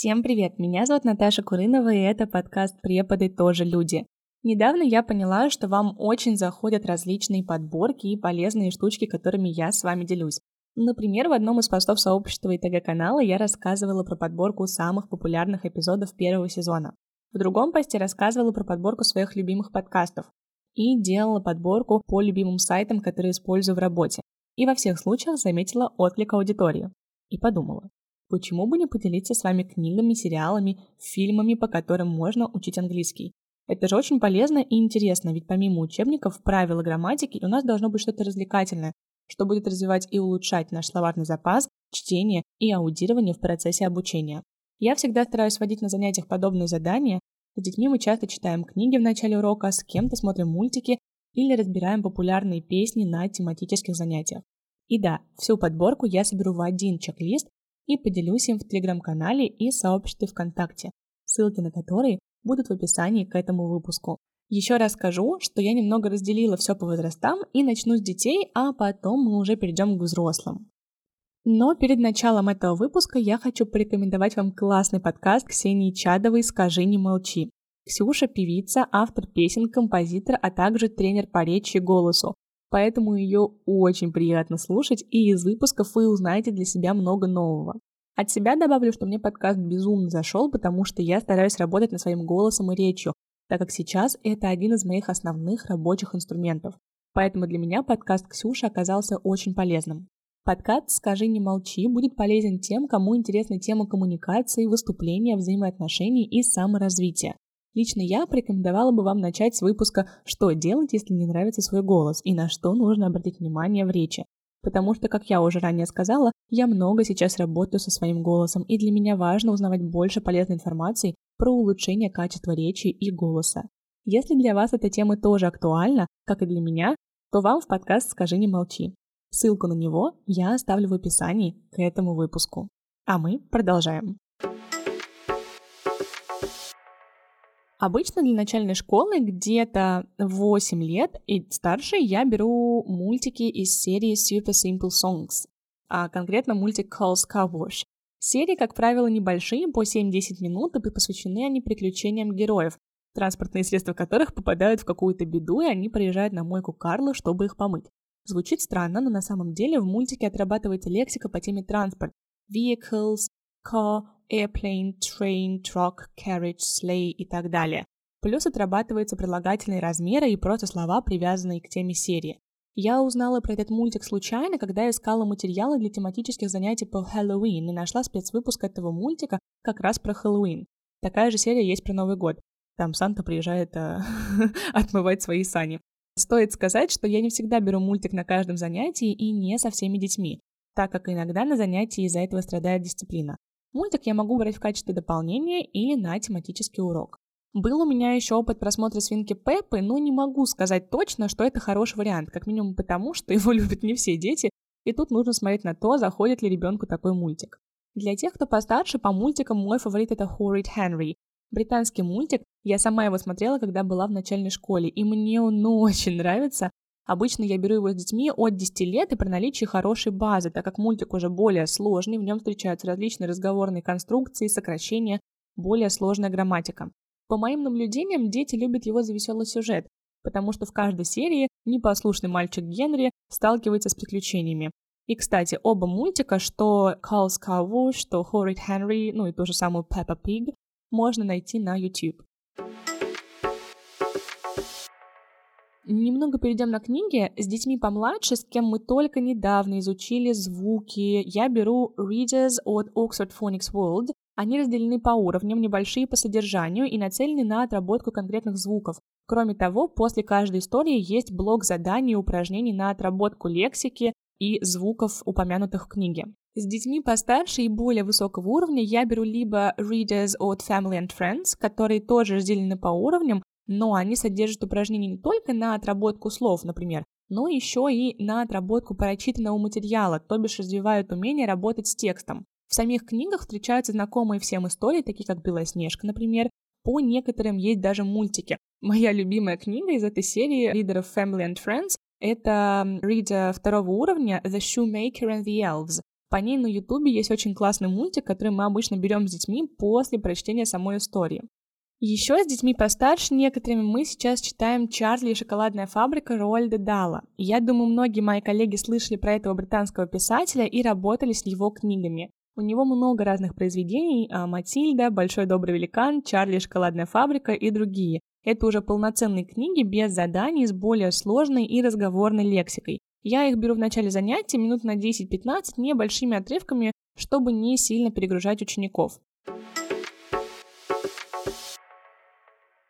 Всем привет, меня зовут Наташа Курынова, и это подкаст «Преподы тоже люди». Недавно я поняла, что вам очень заходят различные подборки и полезные штучки, которыми я с вами делюсь. Например, в одном из постов сообщества и ТГ-канала я рассказывала про подборку самых популярных эпизодов первого сезона. В другом посте рассказывала про подборку своих любимых подкастов и делала подборку по любимым сайтам, которые использую в работе. И во всех случаях заметила отклик аудитории. И подумала, почему бы не поделиться с вами книгами, сериалами, фильмами, по которым можно учить английский. Это же очень полезно и интересно, ведь помимо учебников, правил грамматики у нас должно быть что-то развлекательное, что будет развивать и улучшать наш словарный запас, чтение и аудирование в процессе обучения. Я всегда стараюсь вводить на занятиях подобные задания. С детьми мы часто читаем книги в начале урока, с кем-то смотрим мультики или разбираем популярные песни на тематических занятиях. И да, всю подборку я соберу в один чек-лист и поделюсь им в телеграм-канале и сообществе ВКонтакте, ссылки на которые будут в описании к этому выпуску. Еще раз скажу, что я немного разделила все по возрастам и начну с детей, а потом мы уже перейдем к взрослым. Но перед началом этого выпуска я хочу порекомендовать вам классный подкаст Ксении Чадовой «Скажи, не молчи». Ксюша – певица, автор песен, композитор, а также тренер по речи и голосу. Поэтому ее очень приятно слушать, и из выпусков вы узнаете для себя много нового. От себя добавлю, что мне подкаст безумно зашел, потому что я стараюсь работать над своим голосом и речью, так как сейчас это один из моих основных рабочих инструментов. Поэтому для меня подкаст Ксюши оказался очень полезным. Подкаст «Скажи, не молчи» будет полезен тем, кому интересна тема коммуникации, выступления, взаимоотношений и саморазвития. Лично я порекомендовала бы вам начать с выпуска «Что делать, если не нравится свой голос» и на что нужно обратить внимание в речи. Потому что, как я уже ранее сказала, я много сейчас работаю со своим голосом, и для меня важно узнавать больше полезной информации про улучшение качества речи и голоса. Если для вас эта тема тоже актуальна, как и для меня, то вам в подкаст «Скажи, не молчи». Ссылку на него я оставлю в описании к этому выпуску. А мы продолжаем. Обычно для начальной школы где-то 8 лет и старше я беру мультики из серии Super Simple Songs, а конкретно мультик Calls Car Wash. Серии, как правило, небольшие, по 7-10 минут, и посвящены они приключениям героев, транспортные средства которых попадают в какую-то беду, и они приезжают на мойку Карла, чтобы их помыть. Звучит странно, но на самом деле в мультике отрабатывается лексика по теме транспорт. Vehicles, car, airplane, train, truck, carriage, sleigh и так далее. Плюс отрабатываются прилагательные размеры и просто слова, привязанные к теме серии. Я узнала про этот мультик случайно, когда искала материалы для тематических занятий по Хэллоуин и нашла спецвыпуск этого мультика как раз про Хэллоуин. Такая же серия есть про Новый год. Там Санта приезжает а, отмывать свои сани. Стоит сказать, что я не всегда беру мультик на каждом занятии и не со всеми детьми, так как иногда на занятии из-за этого страдает дисциплина. Мультик я могу брать в качестве дополнения или на тематический урок. Был у меня еще опыт просмотра свинки Пеппы, но не могу сказать точно, что это хороший вариант, как минимум потому, что его любят не все дети, и тут нужно смотреть на то, заходит ли ребенку такой мультик. Для тех, кто постарше, по мультикам мой фаворит это Хоррит Хенри. Британский мультик, я сама его смотрела, когда была в начальной школе, и мне он очень нравится, Обычно я беру его с детьми от 10 лет и при наличии хорошей базы, так как мультик уже более сложный, в нем встречаются различные разговорные конструкции, сокращения, более сложная грамматика. По моим наблюдениям, дети любят его за веселый сюжет, потому что в каждой серии непослушный мальчик Генри сталкивается с приключениями. И, кстати, оба мультика, что Carl's Cow что Horrid Henry, ну и ту же самую Peppa Pig, можно найти на YouTube. Немного перейдем на книги. С детьми помладше, с кем мы только недавно изучили звуки, я беру Readers от Oxford Phonics World. Они разделены по уровням, небольшие по содержанию и нацелены на отработку конкретных звуков. Кроме того, после каждой истории есть блок заданий и упражнений на отработку лексики и звуков, упомянутых в книге. С детьми постарше и более высокого уровня я беру либо Readers от Family and Friends, которые тоже разделены по уровням, но они содержат упражнения не только на отработку слов, например, но еще и на отработку прочитанного материала, то бишь развивают умение работать с текстом. В самих книгах встречаются знакомые всем истории, такие как «Белоснежка», например. По некоторым есть даже мультики. Моя любимая книга из этой серии лидеров Family and Friends — это Рида второго уровня «The Shoemaker and the Elves». По ней на ютубе есть очень классный мультик, который мы обычно берем с детьми после прочтения самой истории. Еще с детьми постарше некоторыми мы сейчас читаем «Чарли и шоколадная фабрика» Роальда Дала. Я думаю, многие мои коллеги слышали про этого британского писателя и работали с его книгами. У него много разных произведений а «Матильда», «Большой добрый великан», «Чарли и шоколадная фабрика» и другие. Это уже полноценные книги без заданий, с более сложной и разговорной лексикой. Я их беру в начале занятия минут на 10-15 небольшими отрывками, чтобы не сильно перегружать учеников.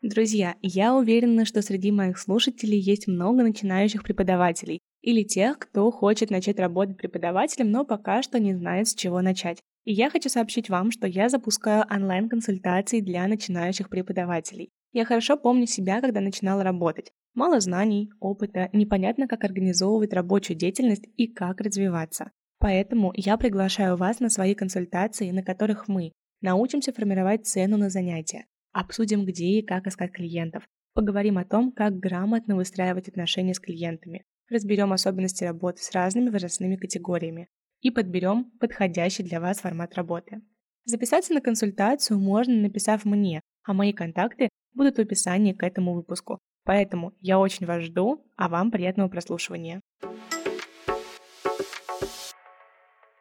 Друзья, я уверена, что среди моих слушателей есть много начинающих преподавателей или тех, кто хочет начать работать преподавателем, но пока что не знает, с чего начать. И я хочу сообщить вам, что я запускаю онлайн-консультации для начинающих преподавателей. Я хорошо помню себя, когда начинала работать. Мало знаний, опыта, непонятно, как организовывать рабочую деятельность и как развиваться. Поэтому я приглашаю вас на свои консультации, на которых мы научимся формировать цену на занятия, обсудим, где и как искать клиентов, поговорим о том, как грамотно выстраивать отношения с клиентами, разберем особенности работы с разными возрастными категориями и подберем подходящий для вас формат работы. Записаться на консультацию можно, написав мне, а мои контакты будут в описании к этому выпуску. Поэтому я очень вас жду, а вам приятного прослушивания.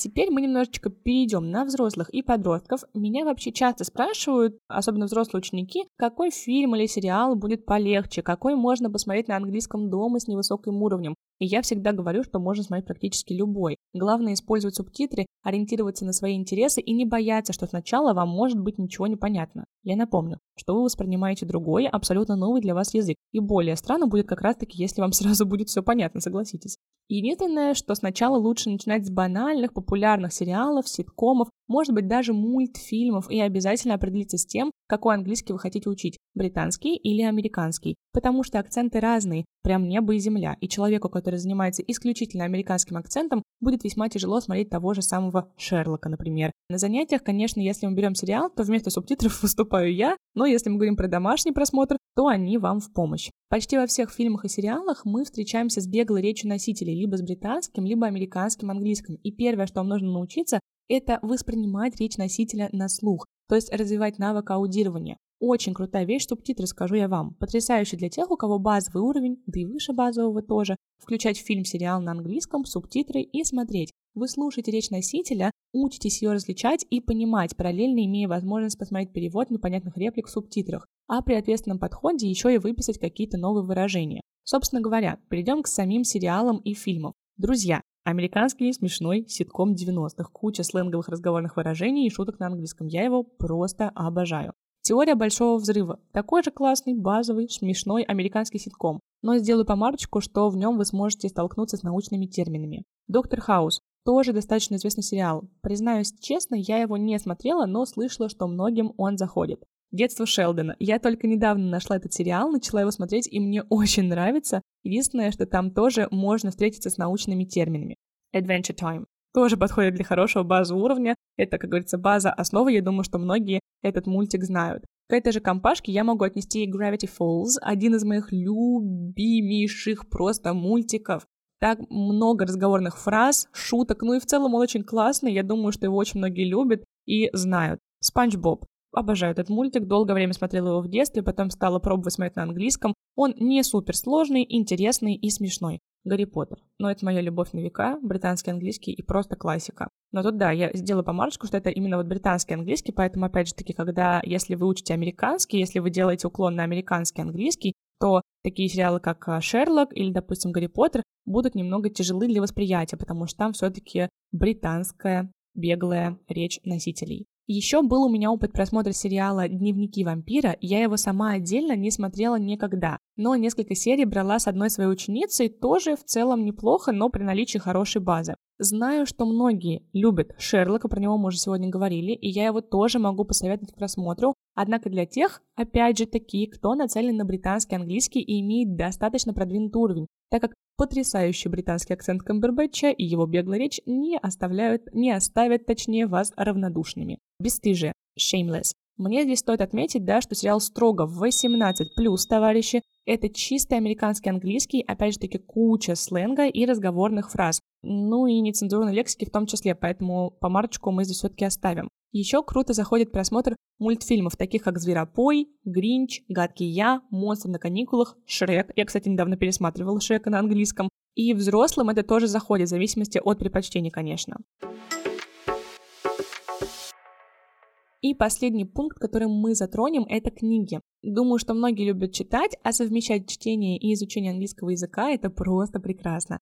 Теперь мы немножечко перейдем на взрослых и подростков. Меня вообще часто спрашивают, особенно взрослые ученики, какой фильм или сериал будет полегче, какой можно посмотреть на английском дома с невысоким уровнем. И я всегда говорю, что можно смотреть практически любой. Главное использовать субтитры, ориентироваться на свои интересы и не бояться, что сначала вам может быть ничего не понятно. Я напомню, что вы воспринимаете другой, абсолютно новый для вас язык. И более странно будет как раз-таки, если вам сразу будет все понятно, согласитесь. Единственное, что сначала лучше начинать с банальных, популярных сериалов, ситкомов, может быть даже мультфильмов, и обязательно определиться с тем, какой английский вы хотите учить, британский или американский, потому что акценты разные, прям небо и земля, и человеку, который занимается исключительно американским акцентом, будет весьма тяжело смотреть того же самого Шерлока, например. На занятиях, конечно, если мы берем сериал, то вместо субтитров выступаю я, но если мы говорим про домашний просмотр, то они вам в помощь. Почти во всех фильмах и сериалах мы встречаемся с беглой речью носителей, либо с британским, либо американским английским. И первое, что вам нужно научиться, это воспринимать речь носителя на слух, то есть развивать навык аудирования. Очень крутая вещь, субтитры, скажу я вам. Потрясающе для тех, у кого базовый уровень, да и выше базового тоже. Включать фильм, сериал на английском, субтитры и смотреть. Вы слушаете речь носителя, учитесь ее различать и понимать, параллельно имея возможность посмотреть перевод непонятных реплик в субтитрах, а при ответственном подходе еще и выписать какие-то новые выражения. Собственно говоря, перейдем к самим сериалам и фильмам. Друзья, Американский смешной ситком 90-х. Куча сленговых разговорных выражений и шуток на английском. Я его просто обожаю. Теория большого взрыва. Такой же классный, базовый, смешной американский ситком. Но сделаю помарочку, что в нем вы сможете столкнуться с научными терминами. Доктор Хаус. Тоже достаточно известный сериал. Признаюсь честно, я его не смотрела, но слышала, что многим он заходит. Детство Шелдона. Я только недавно нашла этот сериал, начала его смотреть, и мне очень нравится. Единственное, что там тоже можно встретиться с научными терминами. Adventure Time. Тоже подходит для хорошего базового уровня. Это, как говорится, база основы. Я думаю, что многие этот мультик знают. К этой же компашке я могу отнести Gravity Falls, один из моих любимейших просто мультиков. Так много разговорных фраз, шуток, ну и в целом он очень классный. Я думаю, что его очень многие любят и знают. Спанч Боб. Обожаю этот мультик, долгое время смотрела его в детстве, потом стала пробовать смотреть на английском. Он не супер сложный, интересный и смешной. Гарри Поттер. Но это моя любовь на века, британский английский и просто классика. Но тут да, я сделала помарочку, что это именно вот британский английский, поэтому опять же таки, когда, если вы учите американский, если вы делаете уклон на американский английский, то такие сериалы, как а, Шерлок или, допустим, Гарри Поттер, будут немного тяжелы для восприятия, потому что там все-таки британская беглая речь носителей. Еще был у меня опыт просмотра сериала «Дневники вампира», я его сама отдельно не смотрела никогда, но несколько серий брала с одной своей ученицей, тоже в целом неплохо, но при наличии хорошей базы. Знаю, что многие любят Шерлока, про него мы уже сегодня говорили, и я его тоже могу посоветовать к просмотру, однако для тех, опять же, такие, кто нацелен на британский английский и имеет достаточно продвинутый уровень, так как потрясающий британский акцент Камбербэтча и его беглая речь не оставляют, не оставят, точнее, вас равнодушными. Бесстыжие. Shameless. Мне здесь стоит отметить, да, что сериал строго 18+, товарищи. Это чистый американский английский, опять же таки куча сленга и разговорных фраз. Ну и нецензурной лексики в том числе, поэтому помарочку мы здесь все-таки оставим. Еще круто заходит просмотр мультфильмов, таких как «Зверопой», «Гринч», «Гадкий я», «Монстр на каникулах», «Шрек». Я, кстати, недавно пересматривала «Шрека» на английском. И взрослым это тоже заходит, в зависимости от предпочтений, конечно. И последний пункт, который мы затронем, это книги. Думаю, что многие любят читать, а совмещать чтение и изучение английского языка — это просто прекрасно.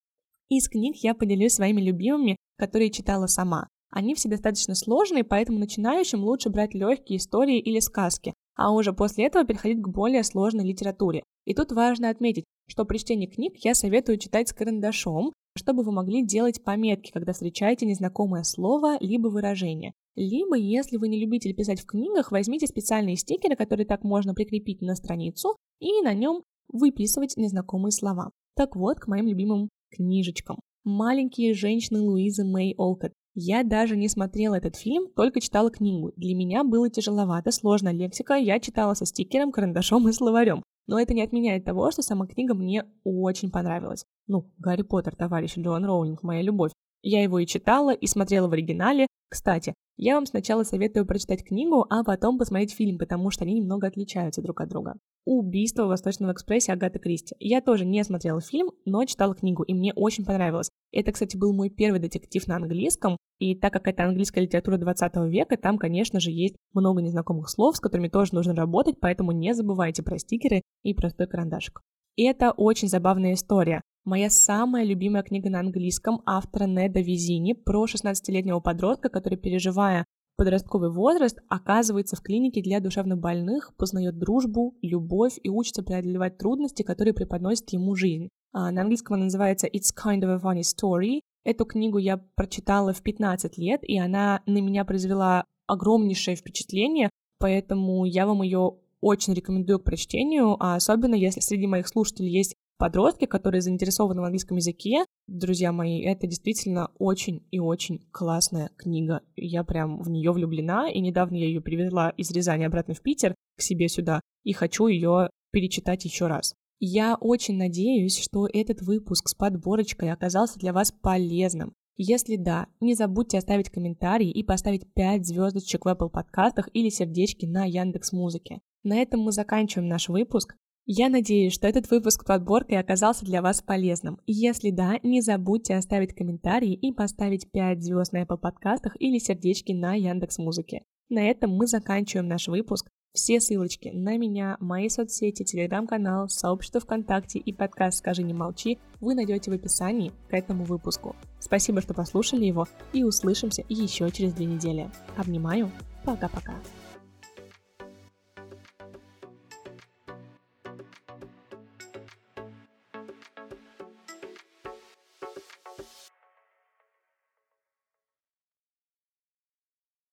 Из книг я поделюсь своими любимыми, которые читала сама. Они все достаточно сложные, поэтому начинающим лучше брать легкие истории или сказки, а уже после этого переходить к более сложной литературе. И тут важно отметить, что при чтении книг я советую читать с карандашом, чтобы вы могли делать пометки, когда встречаете незнакомое слово либо выражение. Либо, если вы не любитель писать в книгах, возьмите специальные стикеры, которые так можно прикрепить на страницу, и на нем выписывать незнакомые слова. Так вот, к моим любимым книжечкам. «Маленькие женщины» Луизы Мэй Олкот. Я даже не смотрела этот фильм, только читала книгу. Для меня было тяжеловато, сложная лексика, я читала со стикером, карандашом и словарем. Но это не отменяет того, что сама книга мне очень понравилась. Ну, Гарри Поттер, товарищ Джоан Роулинг, моя любовь. Я его и читала, и смотрела в оригинале. Кстати, я вам сначала советую прочитать книгу, а потом посмотреть фильм, потому что они немного отличаются друг от друга. «Убийство в Восточном экспрессе» Агаты Кристи. Я тоже не смотрела фильм, но читала книгу, и мне очень понравилось. Это, кстати, был мой первый детектив на английском, и так как это английская литература 20 века, там, конечно же, есть много незнакомых слов, с которыми тоже нужно работать, поэтому не забывайте про стикеры и простой карандашик. И это очень забавная история. Моя самая любимая книга на английском автора Неда Визини про 16-летнего подростка, который, переживая подростковый возраст, оказывается в клинике для душевнобольных, познает дружбу, любовь и учится преодолевать трудности, которые преподносит ему жизнь. А, на английском она называется «It's kind of a funny story». Эту книгу я прочитала в 15 лет, и она на меня произвела огромнейшее впечатление, поэтому я вам ее очень рекомендую к прочтению, а особенно если среди моих слушателей есть подростки, которые заинтересованы в английском языке, друзья мои, это действительно очень и очень классная книга. Я прям в нее влюблена, и недавно я ее привезла из Рязани обратно в Питер, к себе сюда, и хочу ее перечитать еще раз. Я очень надеюсь, что этот выпуск с подборочкой оказался для вас полезным. Если да, не забудьте оставить комментарий и поставить 5 звездочек в Apple подкастах или сердечки на Яндекс Музыке. На этом мы заканчиваем наш выпуск. Я надеюсь, что этот выпуск подборкой оказался для вас полезным. Если да, не забудьте оставить комментарий и поставить 5 звезд на Apple подкастах или сердечки на Яндекс Музыке. На этом мы заканчиваем наш выпуск. Все ссылочки на меня, мои соцсети, телеграм-канал, сообщество ВКонтакте и подкаст «Скажи, не молчи» вы найдете в описании к этому выпуску. Спасибо, что послушали его, и услышимся еще через две недели. Обнимаю, пока-пока.